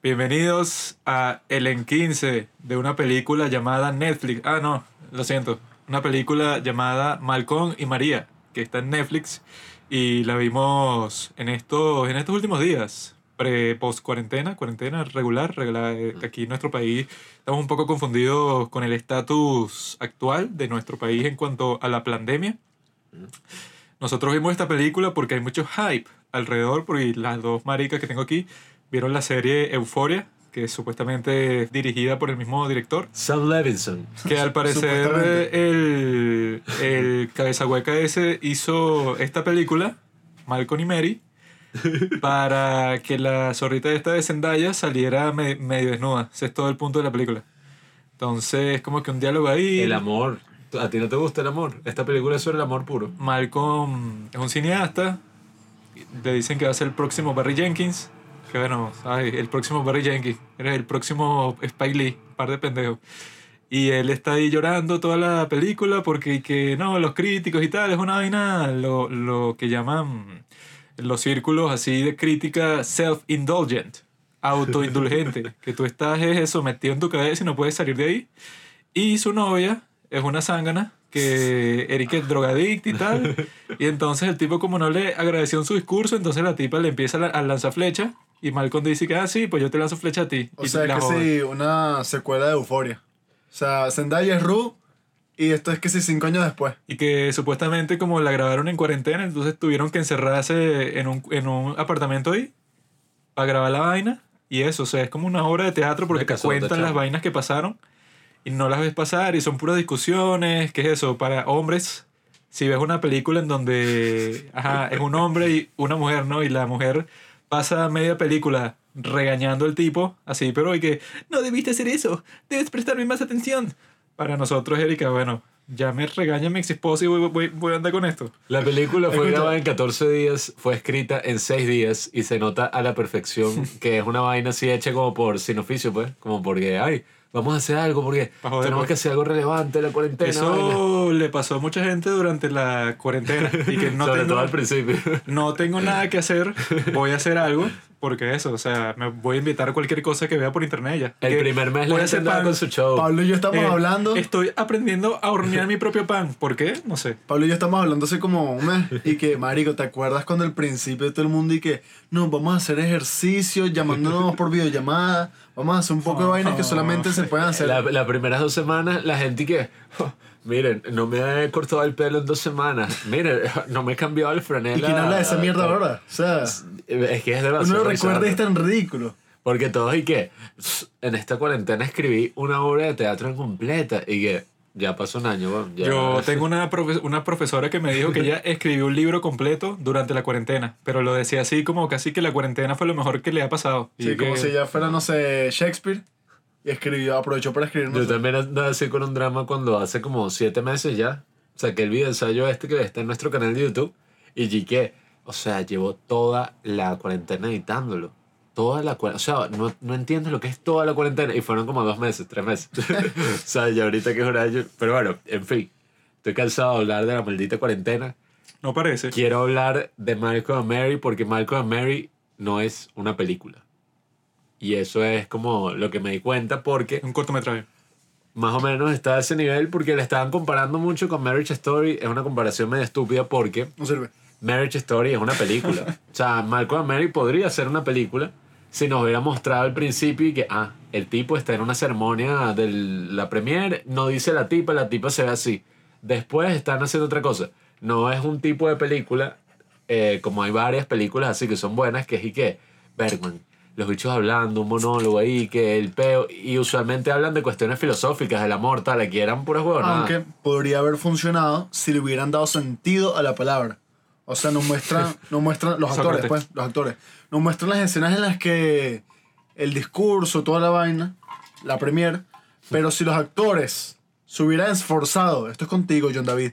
Bienvenidos a El en 15 de una película llamada Netflix. Ah, no, lo siento. Una película llamada Malcolm y María, que está en Netflix y la vimos en estos, en estos últimos días. Pre, post cuarentena, cuarentena regular, eh, aquí en nuestro país estamos un poco confundidos con el estatus actual de nuestro país en cuanto a la pandemia. Nosotros vimos esta película porque hay mucho hype alrededor, porque las dos maricas que tengo aquí vieron la serie Euforia, que es supuestamente dirigida por el mismo director, Sam Levinson. que al parecer el, el cabeza hueca ese hizo esta película, Malcolm y Mary, para que la zorrita esta de Zendaya saliera me- medio desnuda. Ese es todo el punto de la película. Entonces, como que un diálogo ahí. El amor. ¿A ti no te gusta el amor? Esta película es sobre el amor puro. Malcolm es un cineasta. Le dicen que va a ser el próximo Barry Jenkins. Que bueno, ay, el próximo Barry Jenkins. Eres el próximo Spike Lee. Par de pendejos. Y él está ahí llorando toda la película porque que no, los críticos y tal, es una vaina, lo, lo que llaman los círculos así de crítica self-indulgent, autoindulgente, que tú estás es eso metido en tu cabeza y no puedes salir de ahí. Y su novia es una zángana que Eric es drogadicta y tal. Y entonces el tipo como no le agradeció en su discurso, entonces la tipa le empieza a lanzar flecha y Malcolm dice que, ah, sí, pues yo te lanzo flecha a ti. O Y sea, la que sí, una secuela de Euforia. O sea, Zendaya es Ru y esto es que sí, cinco años después. Y que supuestamente como la grabaron en cuarentena, entonces tuvieron que encerrarse en un, en un apartamento ahí para grabar la vaina. Y eso, o sea, es como una obra de teatro porque te cuentan las vainas que pasaron y no las ves pasar y son puras discusiones. ¿Qué es eso? Para hombres, si ves una película en donde ajá, es un hombre y una mujer, ¿no? Y la mujer pasa media película regañando al tipo, así, pero hay que, no debiste hacer eso, debes prestarme más atención. Para nosotros, Erika, bueno, ya me regaña mi ex esposa y voy, voy, voy a andar con esto. La película fue grabada en 14 días, fue escrita en 6 días y se nota a la perfección que es una vaina así hecha como por sin oficio, pues. Como porque, ay, vamos a hacer algo porque joder, tenemos pues. que hacer algo relevante en la cuarentena. vaina. Eso le pasó a mucha gente durante la cuarentena y que no Sobre tengo, todo al principio. no tengo nada que hacer, voy a hacer algo, porque eso, o sea, me voy a invitar a cualquier cosa que vea por internet ya. El Que primer mes voy a hacer pan. con su show. Pablo y yo estamos Eh, hablando. Estoy aprendiendo a hornear mi propio pan. ¿Por qué? No sé. Pablo y yo estamos hablando hace como un mes. Y que, Marico, ¿te acuerdas cuando al principio todo el mundo y que no, vamos a hacer ejercicio llamándonos por videollamada? Vamos a hacer un poco de vainas que solamente se pueden hacer. La- Las primeras dos semanas, la gente que, "Oh, miren, no me he cortado el pelo en dos semanas. Miren, no me he cambiado el franela. ¿Y quién habla de esa mierda ahora? O sea, Es que es demasiado. uno lo recuerda y bizarro. es tan ridículo. Porque todos y que en esta cuarentena escribí una obra de teatro completa y que ya pasó un año. ya- Yo tengo una, profe- una profesora que me dijo que ella escribió un libro completo durante la cuarentena, pero lo decía así como casi que la cuarentena fue lo mejor que le ha pasado. Y Sí, como que- si ya fuera, no sé, Shakespeare. Y escribió, aprovechó para escribir. Yo también andaba así con un drama cuando hace como siete meses ya saqué el video ensayo este que está en nuestro canal de YouTube y que, o sea, llevo toda la cuarentena editándolo. Toda la cuarentena. O sea, no, no entiendo lo que es toda la cuarentena. Y fueron como dos meses, tres meses. o sea, ya ahorita que es un año. Pero bueno, en fin. Estoy cansado de hablar de la maldita cuarentena. No parece. Quiero hablar de Malcolm and Mary porque Malcolm and Mary no es una película. Y eso es como lo que me di cuenta porque Un cortometraje. más o menos está a ese nivel porque le estaban comparando mucho con Marriage Story. Es una comparación medio estúpida porque No sirve. Marriage Story es una película. o sea, Malcolm and Mary podría ser una película si nos hubiera mostrado al principio que, ah, el tipo está en una ceremonia de la premiere, no dice la tipa, la tipa se ve así. Después están haciendo otra cosa. No es un tipo de película, eh, como hay varias películas así que son buenas, que es y que, Bergman, los bichos hablando, un monólogo ahí, que el peo, y usualmente hablan de cuestiones filosóficas, del amor, tal, aquí eran puras huevonadas. Aunque podría haber funcionado si le hubieran dado sentido a la palabra. O sea, nos muestran, nos muestran los actores, Sócrates. pues, los actores. Nos muestran las escenas en las que el discurso, toda la vaina, la premier, pero si los actores se hubieran esforzado, esto es contigo, John David,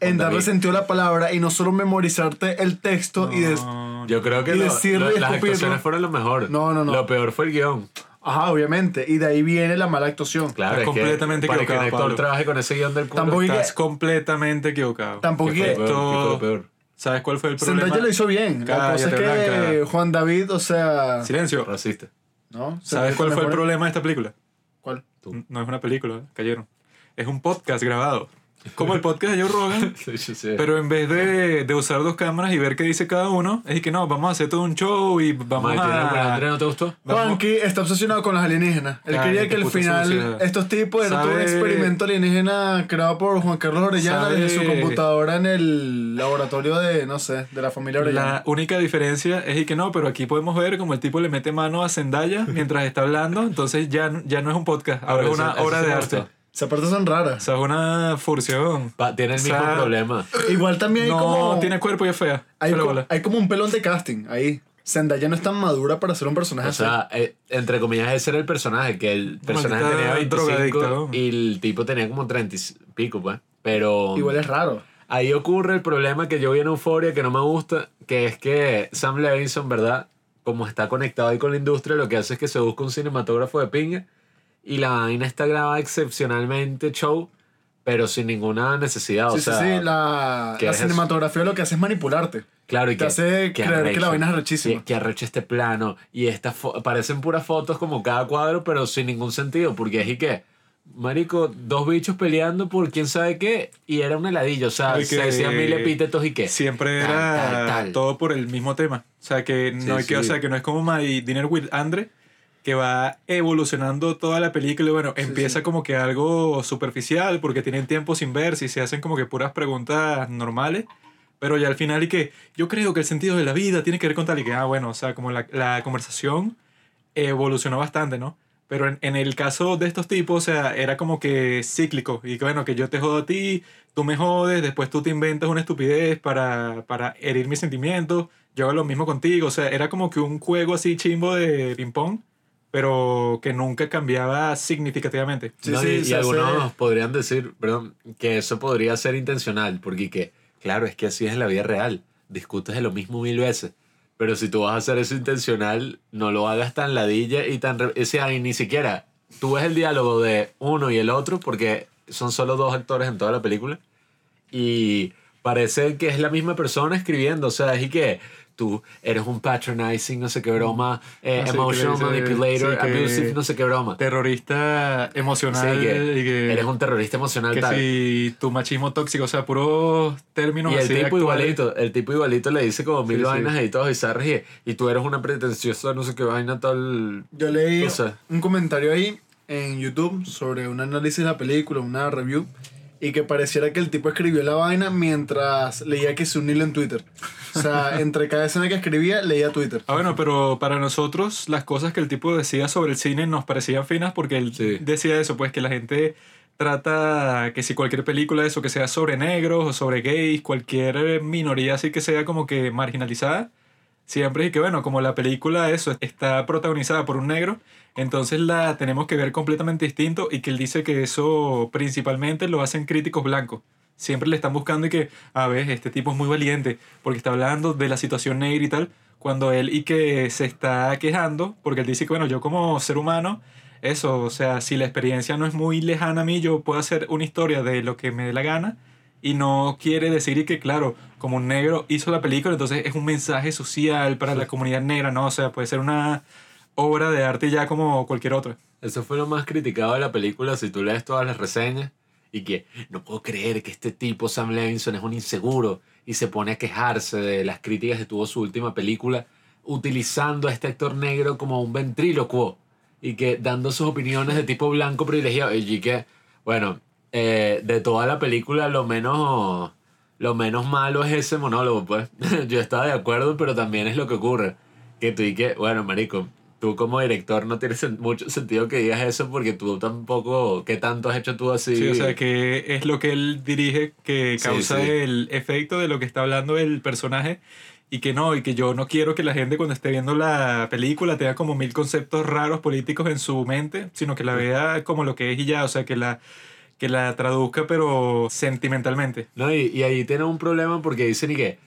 en darle sentido a la palabra y no solo memorizarte el texto y des- No, Yo creo que Y lo- decirle lo- y las escupirlo. actuaciones fueron lo mejor. No, no, no. Lo peor fue el guion. Ajá, obviamente. Y de ahí viene la mala actuación. Claro, es que completamente para que equivocado, un actor trabaje con ese guion del culo. Tampoco- Estás completamente equivocado. Tampoco ¿Qué fue que- Esto- peor? ¿Sabes cuál fue el problema? Zendaya lo hizo bien. La cosa es que Blanca. Juan David, o sea... Silencio. Racista. ¿No? ¿Sabes cuál fue el problema de esta película? ¿Cuál? Tú. No es una película, cayeron. Es un podcast grabado. Como el podcast de Joe Rogan. Sí, sí, sí. Pero en vez de, de usar dos cámaras y ver qué dice cada uno, es que no, vamos a hacer todo un show y vamos Alejandro, a... ¿no te gustó? Juanqui está obsesionado con los alienígenas. Él quería que al final sucia. estos tipos era todo un ¿Sabe- experimento alienígena creado por Juan Carlos Orellana desde su ¿Sabe- computadora en el laboratorio de, no sé, de la familia Orellana. La única diferencia es y que no, pero aquí podemos ver como el tipo le mete mano a Zendaya mientras está hablando, entonces ya, ya no es un podcast, ahora es una eso- obra de arte. gustó. Esas partes son O raras. sea, es una furción. Pa- tiene el mismo O sea, problema. Igual también hay No como... tiene cuerpo y es fea. hay, Pero co- bola. hay como un pelón de casting ahí. Zendaya no es tan madura para ser un personaje O sea, eh, entre comillas, ese era el personaje, que el personaje Maldita tenía 25 drogadicta, ¿no? y el tipo tenía como 30 y pico, pues. Pero. Igual es raro. ahí ocurre el problema que yo vi en Euforia que no me gusta, que es que Sam Levinson, ¿verdad? Como está conectado ahí con la industria, lo que hace es que se busca un cinematógrafo de pinga y la vaina está grabada excepcionalmente show, pero sin ninguna necesidad. sí, o sea, sí, sí. La, ¿qué la es eso? cinematografía lo que hace es manipularte. Claro, y Te hace qué creer que arrecho, la vaina es rechísima. Que, que arrecho este plano. Y estas parecen puras fotos como cada cuadro, pero sin ningún sentido. Porque es y que, marico, dos bichos peleando por quién sabe qué. Y era un heladillo. O sea, Ay, se que- decían mil epítetos y qué. Siempre Tal, era tal, tal. todo por el mismo tema. O sea, que no Sí, hay que, o sí. sea, que no es como My Dinner with Andre, que va evolucionando toda la película y bueno, empieza sí. como que algo superficial porque tienen tiempo sin verse y se hacen como que puras preguntas normales. Pero ya al final y que yo creo que el sentido de la vida tiene que ver con tal y que, ah, bueno, o sea, como la, la conversación evolucionó bastante, ¿no? Pero en, en el caso de estos tipos, o sea, era como que cíclico. Y que bueno, que yo te jodo a ti, tú me jodes, después tú te inventas una estupidez para, para herir mis sentimientos. Yo hago lo mismo contigo. O sea, era como que un juego así chimbo de ping-pong, pero que nunca cambiaba significativamente. Sí, No, sí, y, y se hace- algunos podrían decir, perdón, que eso podría ser intencional. Porque que, claro, es que así es en la vida real. Discutes de lo mismo mil veces. Pero si tú vas a hacer eso intencional, no lo hagas tan ladilla y tan... re- O sea, y ni siquiera tú ves el diálogo de uno y el otro porque son solo dos actores en toda la película y parece que es la misma persona escribiendo. O sea, es y que tú eres un patronizing, no sé qué broma, eh, Ah, emotional manipulator, sí, abusive, no sé qué broma. Terrorista emocional Sí, que y que, eres un terrorista emocional que tal. si tu machismo tóxico, o sea, puros términos Y el así tipo actuales. igualito, el tipo igualito le dice como mil Sí, vainas y todos bizarras y, y tú eres una pretenciosa, no sé qué vaina tal. Yo leí un comentario ahí en YouTube sobre un análisis de la película, una review, y que pareciera que el tipo escribió la vaina mientras leía que se un hilo en Twitter. O sea, entre cada escena que escribía, leía Twitter. Ah, bueno, pero para nosotros las cosas que el tipo decía sobre el cine nos parecían finas porque él Sí. decía eso, pues que la gente trata que si cualquier película eso que sea sobre negros o sobre gays, cualquier minoría así que sea como que marginalizada, siempre es que bueno, como la película eso está protagonizada por un negro, entonces la tenemos que ver completamente distinto y que él dice que eso principalmente lo hacen críticos blancos. Siempre le están buscando y que, a ver, este tipo es muy valiente porque está hablando de la situación negra y tal, cuando él y que se está quejando, porque él dice que, bueno, yo como ser humano, eso, o sea, si la experiencia no es muy lejana a mí, yo puedo hacer una historia de lo que me dé la gana y no quiere decir y que, claro, como un negro hizo la película, entonces es un mensaje social para la comunidad negra, ¿no? O sea, puede ser una obra de arte ya como cualquier otra. Eso fue lo más criticado de la película si tú lees todas las reseñas y que no puedo creer que este tipo Sam Levinson es un inseguro y se pone a quejarse de las críticas que tuvo su última película utilizando a este actor negro como un ventrílocuo y que dando sus opiniones de tipo blanco privilegiado. Y que bueno eh, de toda la película lo menos lo menos malo es ese monólogo pues. Yo estaba de acuerdo pero también es lo que ocurre. Que tú y que bueno marico tú como director no tiene mucho sentido que digas eso porque tú tampoco qué tanto has hecho tú así Sí, o sea, que es lo que él dirige que Sí, causa sí. el efecto de lo que está hablando el personaje y que no, y que yo no quiero que la gente cuando esté viendo la película tenga como mil conceptos raros políticos en su mente, sino que la vea como lo que es y ya, o sea, que la, que la traduzca pero sentimentalmente. No, y, y ahí tiene un problema porque dicen y que,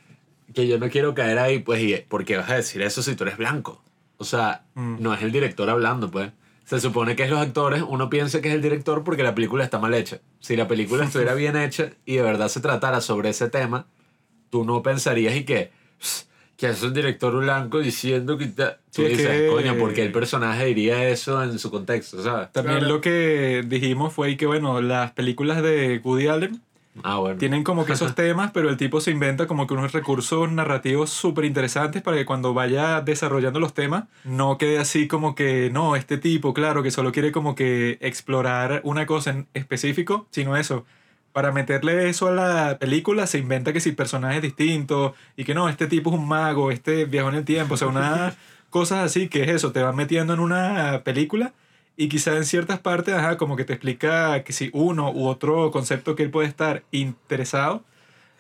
que yo no quiero caer ahí, pues, y ¿por qué vas a decir eso si tú eres blanco? O sea, Mm. no es el director hablando, pues. Se supone que es los actores, uno piensa que es el director porque la película está mal hecha. Si la película estuviera bien hecha y de verdad se tratara sobre ese tema, tú no pensarías y que, "Pss, que es un director blanco diciendo que... ta- Tú dices, que- coño, porque el personaje diría eso en su contexto, ¿sabes? También Claro. lo que dijimos fue que, bueno, las películas de Woody Allen Ah, bueno. tienen como que esos temas, pero el tipo se inventa como que unos recursos narrativos súper interesantes para que cuando vaya desarrollando los temas no quede así como que, no, este tipo, claro, que solo quiere como que explorar una cosa en específico, sino eso. Para meterle eso a la película se inventa que si personajes distintos y que no, este tipo es un mago, este viajó en el tiempo, o sea, una cosas así que es eso, te van metiendo en una película y quizá en ciertas partes, ajá, como que te explica que si uno u otro concepto que él puede estar interesado,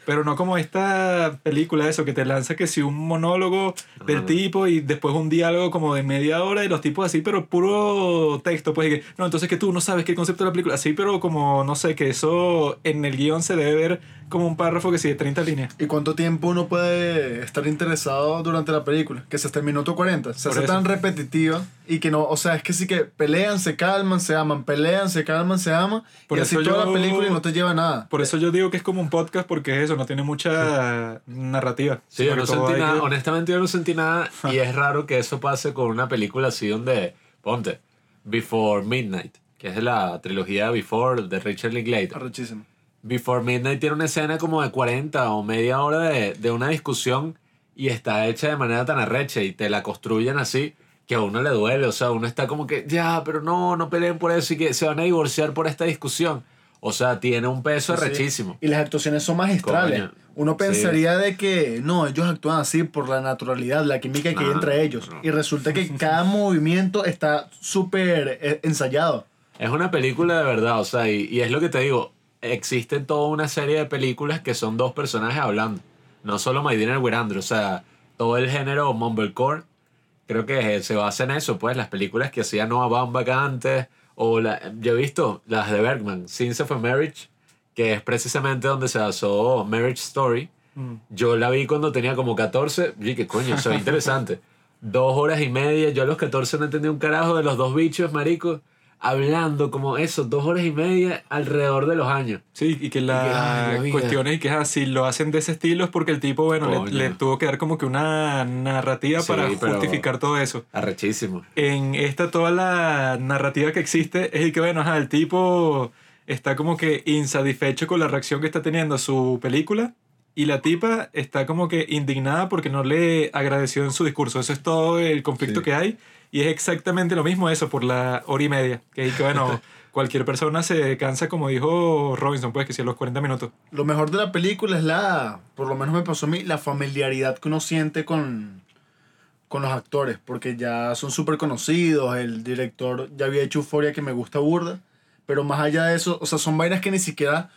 pero no como esta película, eso, que te lanza que si un monólogo del tipo y después un diálogo como de media hora y los tipos así, pero puro texto, pues, que, no, entonces que tú no sabes qué concepto de la película, así, pero como, no sé, que eso en el guion se debe ver como un párrafo que sí de 30 líneas. ¿Y cuánto tiempo uno puede estar interesado durante la película? Que se hasta el minuto 40. Se Por hace eso. tan repetitiva y que no, o sea, es que sí que pelean, se calman, se aman, pelean, se calman, se aman. Por y así eso toda yo- la película y no te lleva a nada. Por eso yo digo que es como un podcast porque es eso, no tiene mucha narrativa. Sí, yo no sentí nada, que- honestamente yo no sentí nada y es raro que eso pase con una película así donde, ponte, Before Midnight, que es de la trilogía Before de Richard Linklater. Arrechísimo. Before Midnight tiene una escena como de 40 o media hora de, de una discusión y está hecha de manera tan arrecha y te la construyen así que a uno le duele, o sea, uno está como que, ya, pero no, no peleen por eso y que se van a divorciar por esta discusión. O sea, tiene un peso Sí. arrechísimo. Y las actuaciones son magistrales. Coño. Uno Sí. pensaría de que no, ellos actúan así por la naturalidad, la química que hay entre ellos. no. Y resulta que cada movimiento está súper eh, ensayado. Es una película de verdad, o sea, y, y es lo que te digo, existe toda una serie de películas que son dos personajes hablando, no solo My Dinner with Andrew, o sea, todo el género mumblecore, creo que se basa en eso, pues, las películas que hacía Noah Baumbach antes, o la, yo he visto las de Bergman, Scenes of a Marriage, que es precisamente donde se basó Marriage Story, Mm. yo la vi cuando tenía como 14, y que coño, eso es interesante. Dos horas y media, yo a los 14 no entendí un carajo de los dos bichos, marico, hablando como eso, dos horas y media alrededor de los años. Sí, y que ay, la la vida. cuestión es que así lo hacen de ese estilo es porque el tipo, bueno, le, tuvo que dar como que una narrativa Sí, para justificar todo eso. Arrechísimo. En esta toda la narrativa que existe es el que, bueno, ajá, el tipo está como que insatisfecho con la reacción que está teniendo su película y la tipa está como que indignada porque no le agradeció en su discurso. Eso es todo el conflicto Sí. que hay y es exactamente lo mismo eso por la hora y media. Que, que bueno, cualquier persona se cansa, como dijo Robinson, pues que si a los 40 minutos. Lo mejor de la película es la, por lo menos me pasó a mí, la familiaridad que uno siente con, con los actores, porque ya son súper conocidos, el director ya había hecho Euforia que me gusta burda, pero más allá de eso, o sea, son vainas que ni siquiera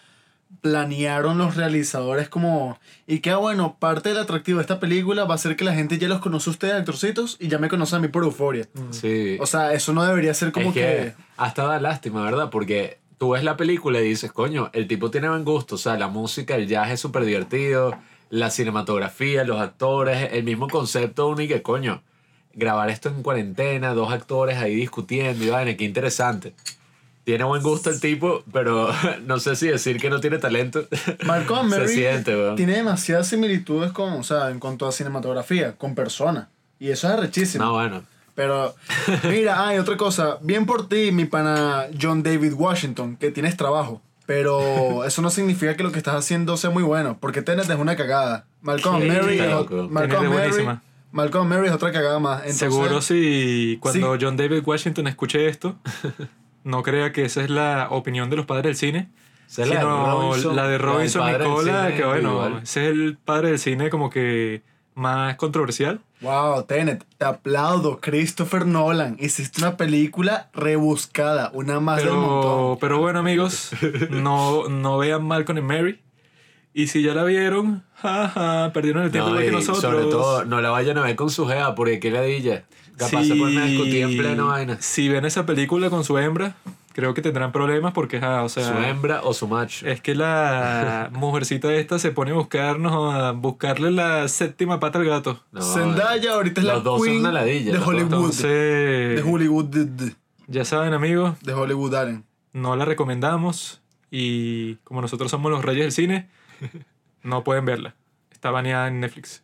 planearon los realizadores como... Y que bueno, parte del atractivo de esta película va a ser que la gente ya los conoce a ustedes, actorcitos, y ya me conoce a mí por Euforia. Sí. O sea, eso no debería ser como es que, que... hasta da lástima, ¿verdad? Porque tú ves la película y dices, coño, el tipo tiene buen gusto, o sea, la música, el jazz es súper divertido, la cinematografía, los actores, el mismo concepto único que, coño, grabar esto en cuarentena, dos actores ahí discutiendo y vaina, qué interesante. Tiene buen gusto el tipo, pero no sé si decir que no tiene talento. Malcolm Se Mary siente, tiene demasiadas similitudes con, o sea, en cuanto a cinematografía, con personas. Y eso es arrechísimo. No, bueno. Pero, mira, hay otra cosa. Bien por ti, mi pana John David Washington, que tienes trabajo. Pero eso no significa que lo que estás haciendo sea muy bueno, porque Tenet es una cagada. Malcolm Sí, Mary, es- Malcolm Mary. Malcolm Mary es otra cagada más. Entonces, Seguro si cuando John David Washington escuche esto, no crea que esa es la opinión de los padres del cine. Esa es la de sino Robinson, la de del Robinson del Nicola, cine que bueno, ese es el padre del cine como que más controversial. Wow, Tenet, te aplaudo, Christopher Nolan. Hiciste una película rebuscada, una más del Pero, montón. pero bueno, amigos, no, no vean Malcolm and Mary. Y si ya la vieron, jaja, perdieron el tiempo No, igual que nosotros. sobre todo, no la vayan a ver con su jeva, porque qué ladilla. Capaz se ponen a discutir en pleno vaina. Si ven esa película con su hembra, creo que tendrán problemas porque, ja, o sea, su hembra o su macho. es que la mujercita esta se pone a buscarnos, a buscarle la séptima pata al gato. No, Zendaya ahorita es la los dos son queen una ladilla, de. Hollywood. Entonces, De Hollywood. De, de- ya saben, amigos, de Hollywood Allen. no la recomendamos y como nosotros somos los reyes del cine, no pueden verla. Está baneada en Netflix.